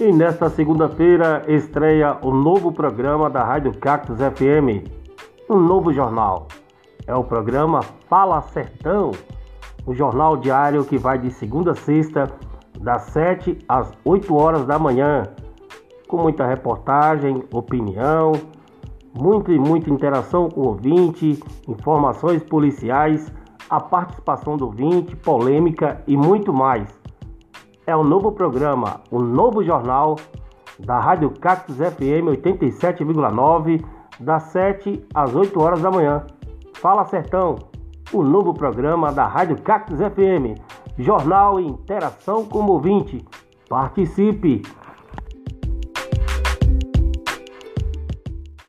E nesta segunda-feira estreia o novo programa da Rádio Cactus FM, um novo jornal. É o programa Fala Sertão, o jornal diário que vai de segunda a sexta, das 7 às 8 horas da manhã, com muita reportagem, opinião, muita e muita interação com o ouvinte, informações policiais, a participação do ouvinte, polêmica e muito mais é o novo programa, o novo jornal da Rádio Cactus FM 87,9, das 7 às 8 horas da manhã. Fala Sertão, o novo programa da Rádio Cactus FM, jornal e interação com o ouvinte. Participe!